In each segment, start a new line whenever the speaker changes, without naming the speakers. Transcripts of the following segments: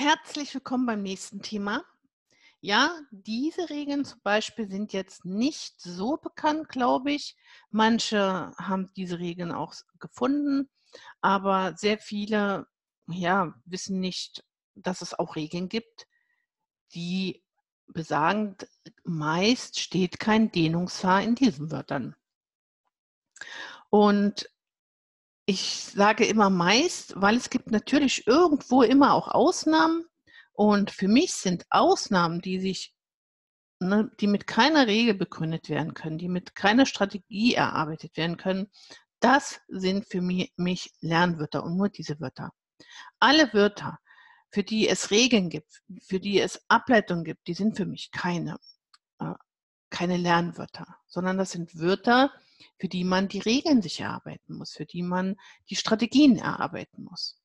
Herzlich willkommen beim nächsten Thema. Ja, diese Regeln zum Beispiel sind jetzt nicht so bekannt, glaube ich. Manche haben diese Regeln auch gefunden, aber sehr viele ja, wissen nicht, dass es auch Regeln gibt, die besagen, meist steht kein Dehnungshaar in diesen Wörtern. Und ich sage immer meist, weil es gibt natürlich irgendwo immer auch Ausnahmen. Und für mich sind Ausnahmen, die sich, ne, die mit keiner Regel begründet werden können, die mit keiner Strategie erarbeitet werden können, das sind für mich, mich Lernwörter und nur diese Wörter. Alle Wörter, für die es Regeln gibt, für die es Ableitungen gibt, die sind für mich keine, äh, keine Lernwörter, sondern das sind Wörter, für die man die Regeln sich erarbeiten muss, für die man die Strategien erarbeiten muss.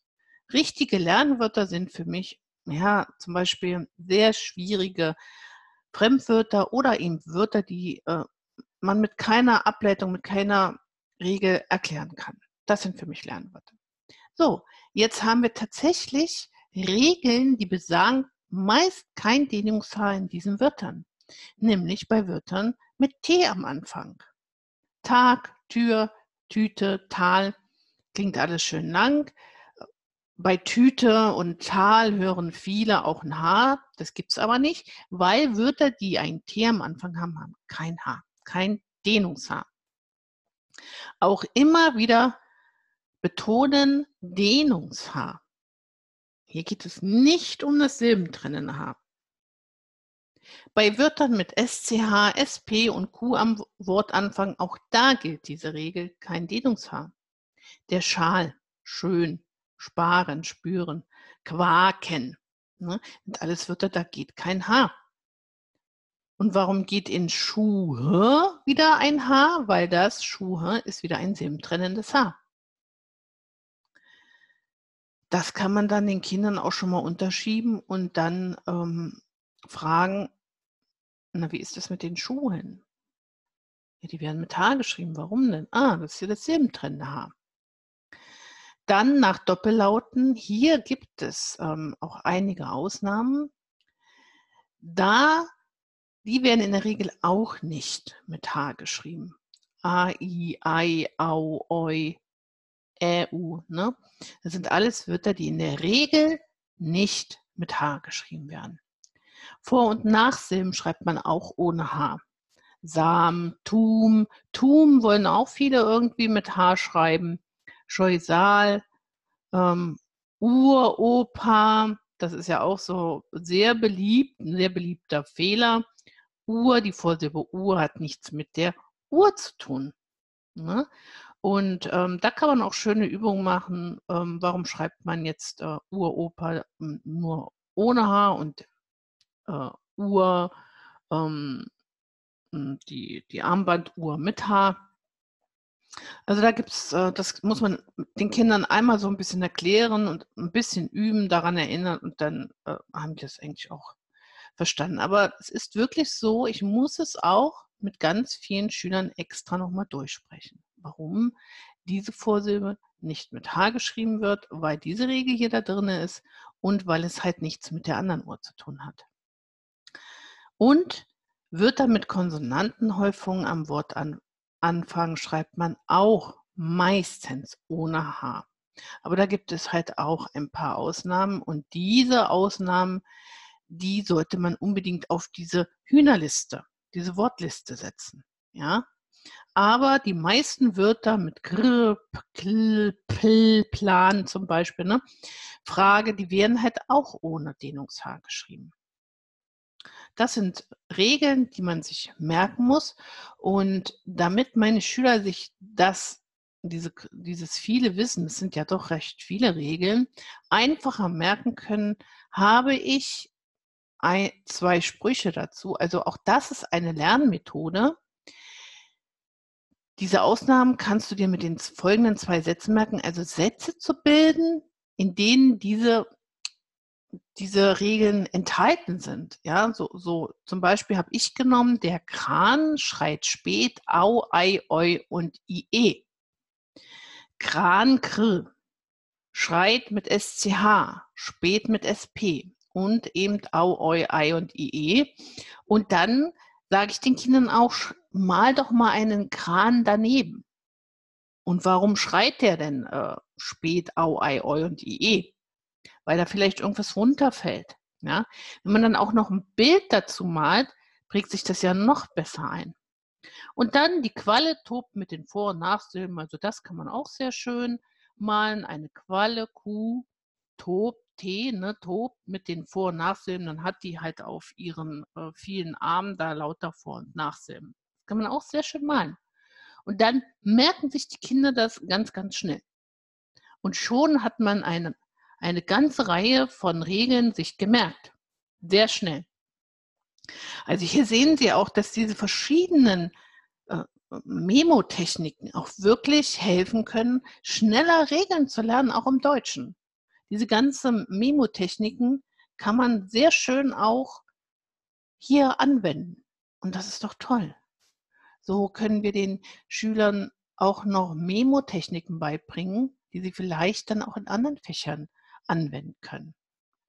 Richtige Lernwörter sind für mich, ja, zum Beispiel sehr schwierige Fremdwörter oder eben Wörter, die äh, man mit keiner Ableitung, mit keiner Regel erklären kann. Das sind für mich Lernwörter. So, jetzt haben wir tatsächlich Regeln, die besagen meist kein Dehnungshaar in diesen Wörtern, nämlich bei Wörtern mit T am Anfang. Tag, Tür, Tüte, Tal. Klingt alles schön lang. Bei Tüte und Tal hören viele auch ein H. Das gibt es aber nicht, weil Wörter, die ein T am Anfang haben, haben kein H, kein Dehnungshaar. Auch immer wieder betonen Dehnungshaar. Hier geht es nicht um das silbentrennende H. Bei Wörtern mit SCH, SP und Q am Wortanfang, auch da gilt diese Regel, kein Dehnungshaar. Der Schal, schön, sparen, spüren, quaken, ne, sind alles Wörter, da geht kein Haar. Und warum geht in Schuhe wieder ein Haar? Weil das Schuhe ist wieder ein silbentrennendes Haar. Das kann man dann den Kindern auch schon mal unterschieben und dann ähm, fragen, na, wie ist das mit den Schuhen? Ja, die werden mit H geschrieben. Warum denn? Ah, das ist ja das silbentrennende H. Dann nach Doppellauten. Hier gibt es ähm, auch einige Ausnahmen. Da, die werden in der Regel auch nicht mit H geschrieben. A, I, Ei, Au, Oi, Ä, U. Ne? Das sind alles Wörter, die in der Regel nicht mit H geschrieben werden. Vor- und Nachsilben schreibt man auch ohne H. Sam, Tum, Tum wollen auch viele irgendwie mit H schreiben. Scheusal, ähm, Uropa, das ist ja auch so sehr beliebt, ein sehr beliebter Fehler. Ur, die Vorsilbe Ur hat nichts mit der Uhr zu tun. Ne? Und ähm, da kann man auch schöne Übungen machen. Ähm, warum schreibt man jetzt äh, Uropa hm, nur ohne H und äh, Uhr, ähm, hm, die, die Armbanduhr mit Haar. Also da gibt es, äh, das muss man den Kindern einmal so ein bisschen erklären und ein bisschen üben, daran erinnern und dann äh, haben die das eigentlich auch verstanden. Aber es ist wirklich so, ich muss es auch mit ganz vielen Schülern extra nochmal durchsprechen. Warum diese Vorsilbe nicht mit H geschrieben wird, weil diese Regel hier da drin ist und weil es halt nichts mit der anderen Uhr zu tun hat. Und wird dann mit Konsonantenhäufungen am Wortanfang, schreibt man auch meistens ohne H. Aber da gibt es halt auch ein paar Ausnahmen und diese Ausnahmen, die sollte man unbedingt auf diese Hühnerliste, diese Wortliste setzen. Ja? Aber die meisten Wörter mit Gr, Pl, Pl, Plan zum Beispiel, ne? Frage, die werden halt auch ohne Dehnungshaar geschrieben. Das sind Regeln, die man sich merken muss. Und damit meine Schüler sich das, diese, dieses viele Wissen, es sind ja doch recht viele Regeln, einfacher merken können, habe ich ein, zwei Sprüche dazu. Also auch das ist eine Lernmethode. Diese Ausnahmen kannst du dir mit den folgenden zwei Sätzen merken. Also Sätze zu bilden, in denen diese diese Regeln enthalten sind. Ja, so, so zum Beispiel habe ich genommen, der Kran schreit spät, au, ei, oi und ie. Kran, kr. schreit mit SCH, spät mit SP und eben Au, Oi, Ei und IE. Und dann sage ich den Kindern auch, mal doch mal einen Kran daneben. Und warum schreit der denn äh, spät Au, Ei, Oi und IE? Weil da vielleicht irgendwas runterfällt. Ja? Wenn man dann auch noch ein Bild dazu malt, prägt sich das ja noch besser ein. Und dann die Qualle tobt mit den Vor- und Nachsilben, also das kann man auch sehr schön malen. Eine Qualle, Kuh, tobt, T, ne, tobt mit den Vor- und Nachsilben, dann hat die halt auf ihren äh, vielen Armen da lauter Vor- und Nachsilben. Das kann man auch sehr schön malen. Und dann merken sich die Kinder das ganz, ganz schnell. Und schon hat man eine, eine ganze Reihe von Regeln sich gemerkt. Sehr schnell. Also hier sehen Sie auch, dass diese verschiedenen äh, Memotechniken auch wirklich helfen können, schneller Regeln zu lernen, auch im Deutschen. Diese ganzen Memotechniken kann man sehr schön auch hier anwenden. Und das ist doch toll. So können wir den Schülern auch noch Memotechniken beibringen, die sie vielleicht dann auch in anderen Fächern anwenden können.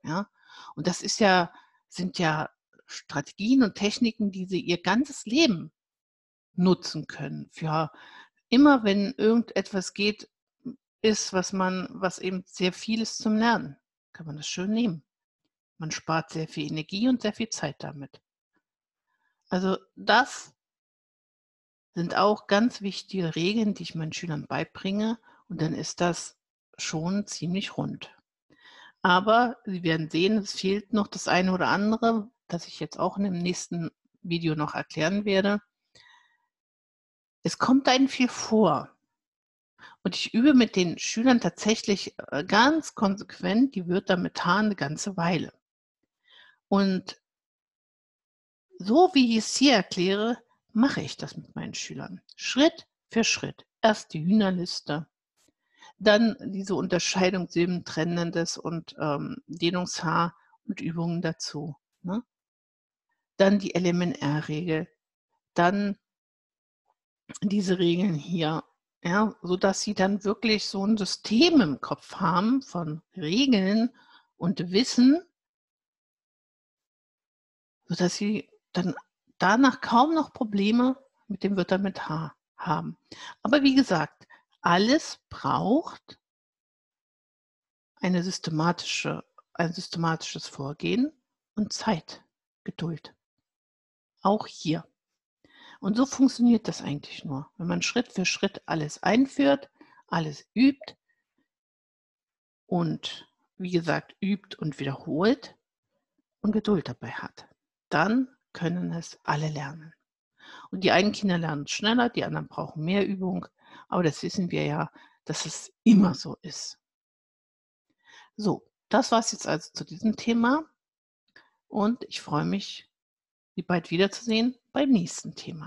Ja? Und das ist ja, sind ja Strategien und Techniken, die sie ihr ganzes Leben nutzen können. Für immer, wenn irgendetwas geht, ist, was man, was eben sehr viel ist zum Lernen, kann man das schön nehmen. Man spart sehr viel Energie und sehr viel Zeit damit. Also das sind auch ganz wichtige Regeln, die ich meinen Schülern beibringe und dann ist das schon ziemlich rund. Aber Sie werden sehen, es fehlt noch das eine oder andere, das ich jetzt auch in dem nächsten Video noch erklären werde. Es kommt einem viel vor. Und ich übe mit den Schülern tatsächlich äh, ganz konsequent die Wörter mit H eine ganze Weile. Und so wie ich es hier erkläre, mache ich das mit meinen Schülern. Schritt für Schritt. Erst die Hühnerliste, dann diese Unterscheidung silbentrennendes und ähm, Dehnungshaar und Übungen dazu. Ne? Dann die LMNR-Regel, dann diese Regeln hier, ja, sodass sie dann wirklich so ein System im Kopf haben von Regeln und Wissen, sodass sie dann danach kaum noch Probleme mit dem Wörtern mit H haben. Aber wie gesagt, alles braucht eine systematische, ein systematisches Vorgehen und Zeit, Geduld. Auch hier. Und so funktioniert das eigentlich nur. Wenn man Schritt für Schritt alles einführt, alles übt und wie gesagt übt und wiederholt und Geduld dabei hat, dann können es alle lernen. Und die einen Kinder lernen schneller, die anderen brauchen mehr Übung, aber das wissen wir ja, dass es immer so ist. So, das war es jetzt also zu diesem Thema und ich freue mich, Sie bald wiederzusehen beim nächsten Thema.